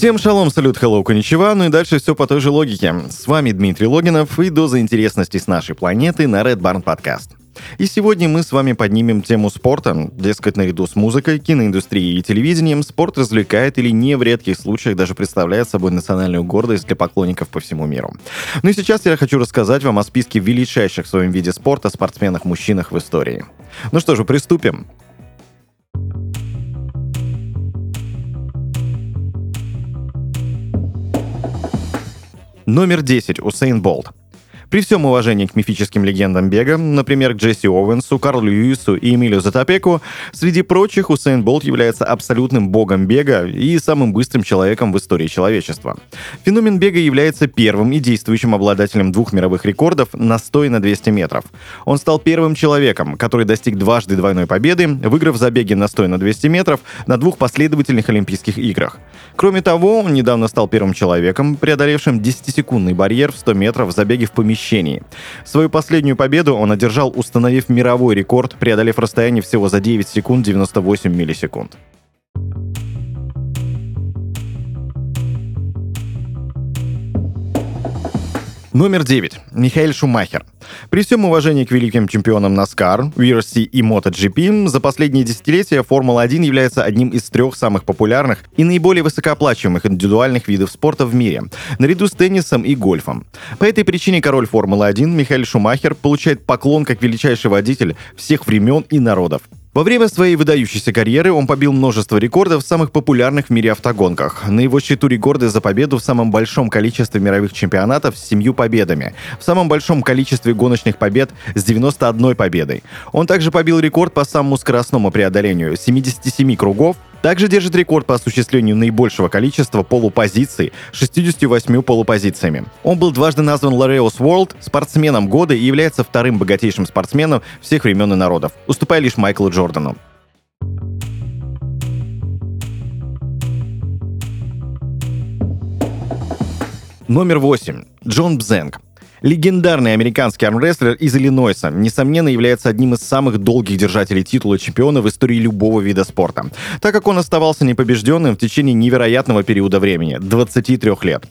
Всем шалом, салют, hello, коничева, ну и дальше все по той же логике. С вами Дмитрий Логинов и доза интересностей с нашей планеты на Red Barn Podcast. И сегодня мы с вами поднимем тему спорта. Дескать, наряду с музыкой, киноиндустрией и телевидением, спорт развлекает или не в редких случаях даже представляет собой национальную гордость для поклонников по всему миру. Ну и сейчас я хочу рассказать вам о списке величайших в своем виде спорта спортсменах-мужчинах в истории. Ну что же, приступим. Номер 10. Усейн Болт. При всем уважении к мифическим легендам бега, например, к Джесси Оуэнсу, Карлу Льюису и Эмилию Затопеку, среди прочих Усейн Болт является абсолютным богом бега и самым быстрым человеком в истории человечества. Феномен бега является первым и действующим обладателем двух мировых рекордов на 100 и на 200 метров. Он стал первым человеком, который достиг дважды двойной победы, выиграв забеги на 100 и на 200 метров на двух последовательных Олимпийских играх. Кроме того, он недавно стал первым человеком, преодолевшим 10-секундный барьер в 100 метров в забеге в помещении помещении. Свою последнюю победу он одержал, установив мировой рекорд, преодолев расстояние всего за 9 секунд 98 миллисекунд. Номер 9. Михаил Шумахер. При всем уважении к великим чемпионам NASCAR, VRC и MotoGP, за последние десятилетия Формула-1 является одним из трех самых популярных и наиболее высокооплачиваемых индивидуальных видов спорта в мире, наряду с теннисом и гольфом. По этой причине король Формулы-1 Михаил Шумахер получает поклон как величайший водитель всех времен и народов. Во время своей выдающейся карьеры он побил множество рекордов в самых популярных в мире автогонках. На его счету рекорды за победу в самом большом количестве мировых чемпионатов с семью победами, в самом большом количестве гоночных побед с 91 победой. Он также побил рекорд по самому скоростному преодолению 77 кругов также держит рекорд по осуществлению наибольшего количества полупозиций 68 полупозициями. Он был дважды назван Лореус World спортсменом года и является вторым богатейшим спортсменом всех времен и народов, уступая лишь Майклу Джордану. Номер 8. Джон Бзенг. Легендарный американский армрестлер из Иллинойса, несомненно, является одним из самых долгих держателей титула чемпиона в истории любого вида спорта, так как он оставался непобежденным в течение невероятного периода времени — 23 лет.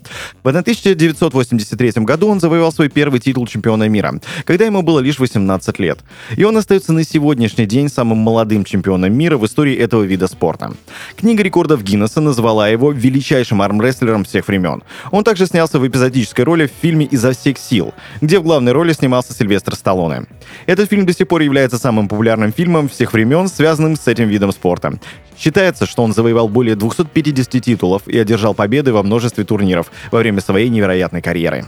В 1983 году он завоевал свой первый титул чемпиона мира, когда ему было лишь 18 лет. И он остается на сегодняшний день самым молодым чемпионом мира в истории этого вида спорта. Книга рекордов Гиннесса назвала его величайшим армрестлером всех времен. Он также снялся в эпизодической роли в фильме «Изо всех сил», «Сил», где в главной роли снимался Сильвестр Сталлоне. Этот фильм до сих пор является самым популярным фильмом всех времен, связанным с этим видом спорта. Считается, что он завоевал более 250 титулов и одержал победы во множестве турниров во время своей невероятной карьеры.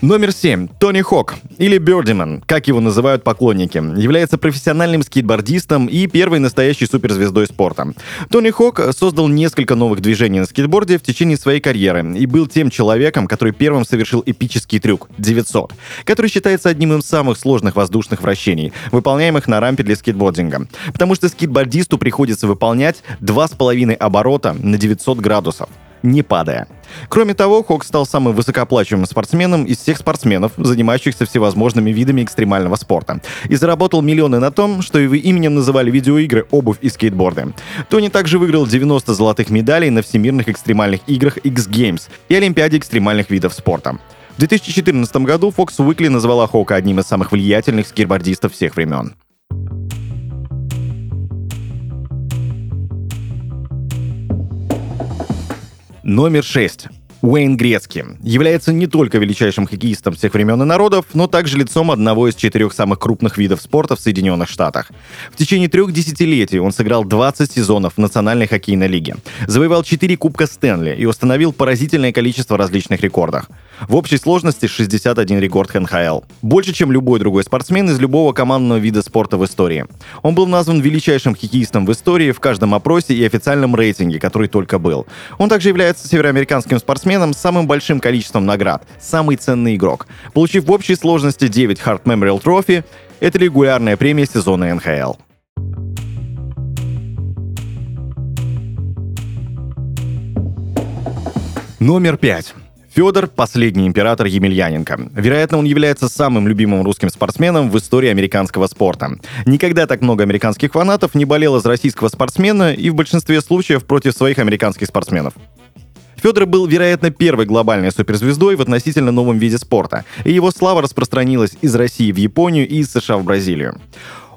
Номер 7. Тони Хок, или Бёрдиман, как его называют поклонники, является профессиональным скейтбордистом и первой настоящей суперзвездой спорта. Тони Хок создал несколько новых движений на скейтборде в течение своей карьеры и был тем человеком, который первым совершил эпический трюк — 900, который считается одним из самых сложных воздушных вращений, выполняемых на рампе для скейтбординга, потому что скейтбордисту приходится выполнять 2,5 оборота на 900 градусов не падая. Кроме того, Хок стал самым высокооплачиваемым спортсменом из всех спортсменов, занимающихся всевозможными видами экстремального спорта, и заработал миллионы на том, что его именем называли видеоигры, обувь и скейтборды. Тони также выиграл 90 золотых медалей на всемирных экстремальных играх X Games и Олимпиаде экстремальных видов спорта. В 2014 году Fox Weekly назвала Хока одним из самых влиятельных скейтбордистов всех времен. Номер 6. Уэйн Грецки является не только величайшим хоккеистом всех времен и народов, но также лицом одного из четырех самых крупных видов спорта в Соединенных Штатах. В течение трех десятилетий он сыграл 20 сезонов в Национальной хоккейной лиге, завоевал 4 Кубка Стэнли и установил поразительное количество различных рекордов. В общей сложности 61 рекорд НХЛ. Больше, чем любой другой спортсмен из любого командного вида спорта в истории. Он был назван величайшим хоккеистом в истории в каждом опросе и официальном рейтинге, который только был. Он также является североамериканским спортсменом с самым большим количеством наград, самый ценный игрок, получив в общей сложности 9 Hart Memorial Trophy, это регулярная премия сезона НХЛ. Номер пять. Федор – последний император Емельяненко. Вероятно, он является самым любимым русским спортсменом в истории американского спорта. Никогда так много американских фанатов не болело за российского спортсмена и в большинстве случаев против своих американских спортсменов. Федор был, вероятно, первой глобальной суперзвездой в относительно новом виде спорта, и его слава распространилась из России в Японию и из США в Бразилию.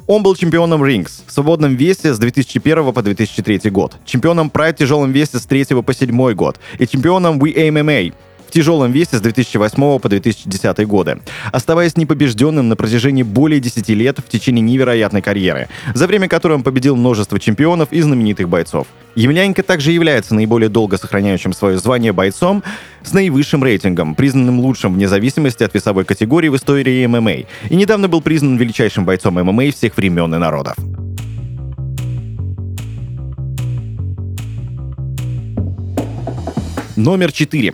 Он был чемпионом Рингс в свободном весе с 2001 по 2003 год, чемпионом Pride в тяжелом весе с 3 по 7 год и чемпионом WMMA в тяжелом весе с 2008 по 2010 годы, оставаясь непобежденным на протяжении более 10 лет в течение невероятной карьеры, за время которой он победил множество чемпионов и знаменитых бойцов. Емельяненко также является наиболее долго сохраняющим свое звание бойцом с наивысшим рейтингом, признанным лучшим вне зависимости от весовой категории в истории ММА, и недавно был признан величайшим бойцом ММА всех времен и народов. Номер 4.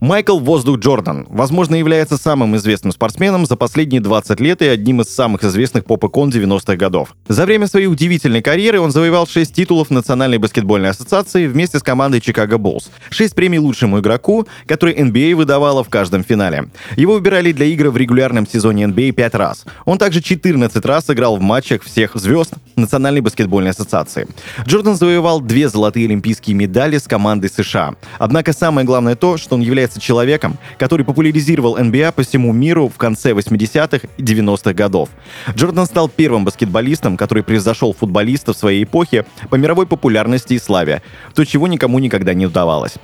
Майкл Воздух Джордан, возможно, является самым известным спортсменом за последние 20 лет и одним из самых известных поп-икон 90-х годов. За время своей удивительной карьеры он завоевал 6 титулов Национальной баскетбольной ассоциации вместе с командой Чикаго Буллс, 6 премий лучшему игроку, которые NBA выдавала в каждом финале. Его выбирали для игры в регулярном сезоне NBA 5 раз. Он также 14 раз играл в матчах всех звезд Национальной баскетбольной ассоциации. Джордан завоевал две золотые олимпийские медали с командой США. Однако самое главное то, что он является человеком, который популяризировал NBA по всему миру в конце 80-х и 90-х годов. Джордан стал первым баскетболистом, который превзошел футболиста в своей эпохе по мировой популярности и славе, то, чего никому никогда не удавалось.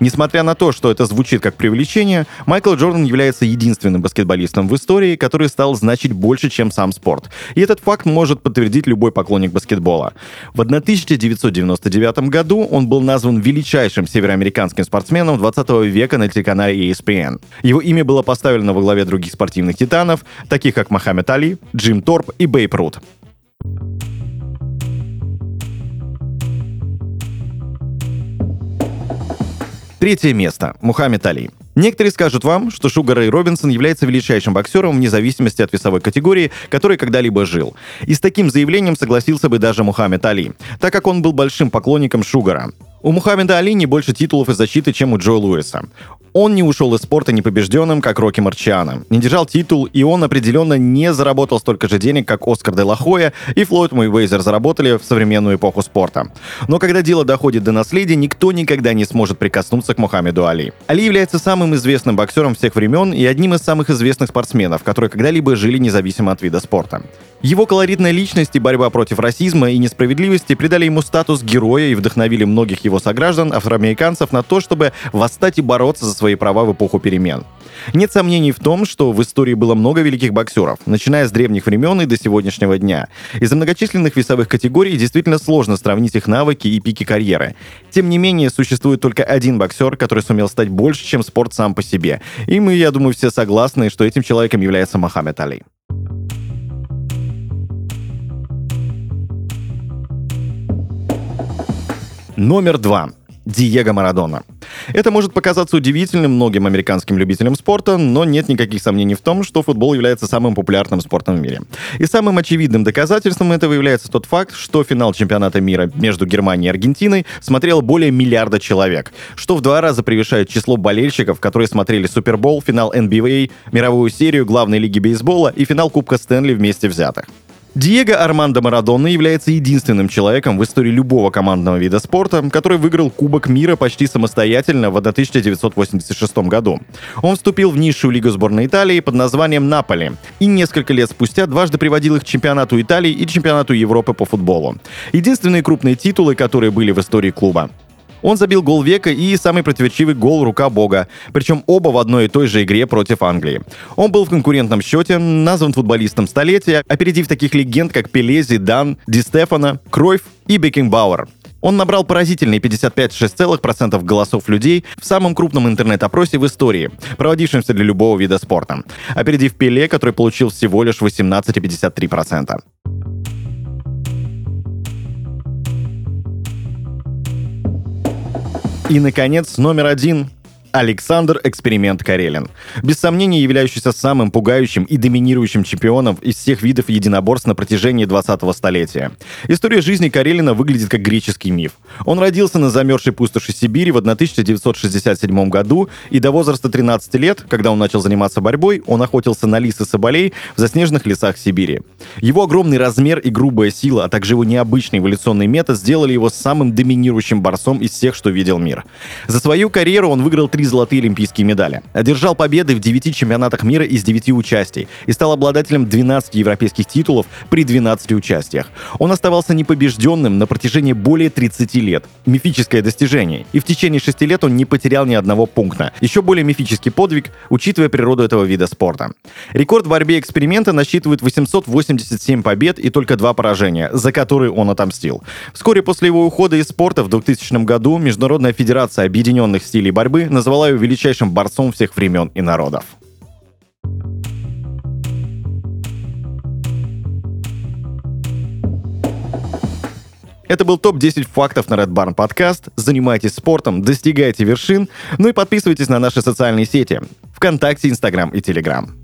Несмотря на то, что это звучит как привлечение, Майкл Джордан является единственным баскетболистом в истории, который стал значить больше, чем сам спорт. И этот факт может подтвердить любой поклонник баскетбола. В 1999 году он был назван величайшим североамериканским спортсменом 20 века на телеканале ESPN. Его имя было поставлено во главе других спортивных титанов, таких как Мохаммед Али, Джим Торп и Бейп Рут. Третье место. Мухаммед Али. Некоторые скажут вам, что Шугар Рэй Робинсон является величайшим боксером вне зависимости от весовой категории, который когда-либо жил. И с таким заявлением согласился бы даже Мухаммед Али, так как он был большим поклонником Шугара. У Мухаммеда Али не больше титулов и защиты, чем у Джо Луиса. Он не ушел из спорта непобежденным, как Рокки Марчиано. Не держал титул, и он определенно не заработал столько же денег, как Оскар де Лахоя и Флойд Мейвейзер заработали в современную эпоху спорта. Но когда дело доходит до наследия, никто никогда не сможет прикоснуться к Мухаммеду Али. Али является самым известным боксером всех времен и одним из самых известных спортсменов, которые когда-либо жили независимо от вида спорта. Его колоритная личность и борьба против расизма и несправедливости придали ему статус героя и вдохновили многих его сограждан, афроамериканцев, на то, чтобы восстать и бороться за свои права в эпоху перемен. Нет сомнений в том, что в истории было много великих боксеров, начиная с древних времен и до сегодняшнего дня. Из-за многочисленных весовых категорий действительно сложно сравнить их навыки и пики карьеры. Тем не менее, существует только один боксер, который сумел стать больше, чем спорт сам по себе. И мы, я думаю, все согласны, что этим человеком является Мохаммед Али. Номер два. Диего Марадона. Это может показаться удивительным многим американским любителям спорта, но нет никаких сомнений в том, что футбол является самым популярным спортом в мире. И самым очевидным доказательством этого является тот факт, что финал чемпионата мира между Германией и Аргентиной смотрел более миллиарда человек, что в два раза превышает число болельщиков, которые смотрели Супербол, финал NBA, мировую серию главной лиги бейсбола и финал Кубка Стэнли вместе взятых. Диего Армандо Марадона является единственным человеком в истории любого командного вида спорта, который выиграл Кубок мира почти самостоятельно в 1986 году. Он вступил в низшую лигу сборной Италии под названием «Наполи» и несколько лет спустя дважды приводил их к чемпионату Италии и чемпионату Европы по футболу. Единственные крупные титулы, которые были в истории клуба. Он забил гол века и самый противоречивый гол «Рука Бога», причем оба в одной и той же игре против Англии. Он был в конкурентном счете, назван футболистом столетия, опередив таких легенд, как Пеле, Зидан, Ди Стефано, Кройф и Бекингбауэр. Он набрал поразительные 55,6% голосов людей в самом крупном интернет-опросе в истории, проводившемся для любого вида спорта, опередив Пеле, который получил всего лишь 18,53%. И, наконец, номер один Александр Эксперимент Карелин. Без сомнения являющийся самым пугающим и доминирующим чемпионом из всех видов единоборств на протяжении 20-го столетия. История жизни Карелина выглядит как греческий миф. Он родился на замерзшей пустоши Сибири в 1967 году, и до возраста 13 лет, когда он начал заниматься борьбой, он охотился на лис и соболей в заснеженных лесах Сибири. Его огромный размер и грубая сила, а также его необычный эволюционный метод сделали его самым доминирующим борцом из всех, что видел мир. За свою карьеру он выиграл три золотые олимпийские медали, одержал победы в 9 чемпионатах мира из 9 участий и стал обладателем 12 европейских титулов при 12 участиях. Он оставался непобежденным на протяжении более 30 лет. Мифическое достижение. И в течение 6 лет он не потерял ни одного пункта. Еще более мифический подвиг, учитывая природу этого вида спорта. Рекорд в борьбе эксперимента насчитывает 887 побед и только два поражения, за которые он отомстил. Вскоре после его ухода из спорта в 2000 году Международная федерация объединенных стилей борьбы назвала его величайшим борцом всех времен и народов. Это был топ-10 фактов на Red Barn подкаст. Занимайтесь спортом, достигайте вершин, ну и подписывайтесь на наши социальные сети ВКонтакте, Инстаграм и Телеграм.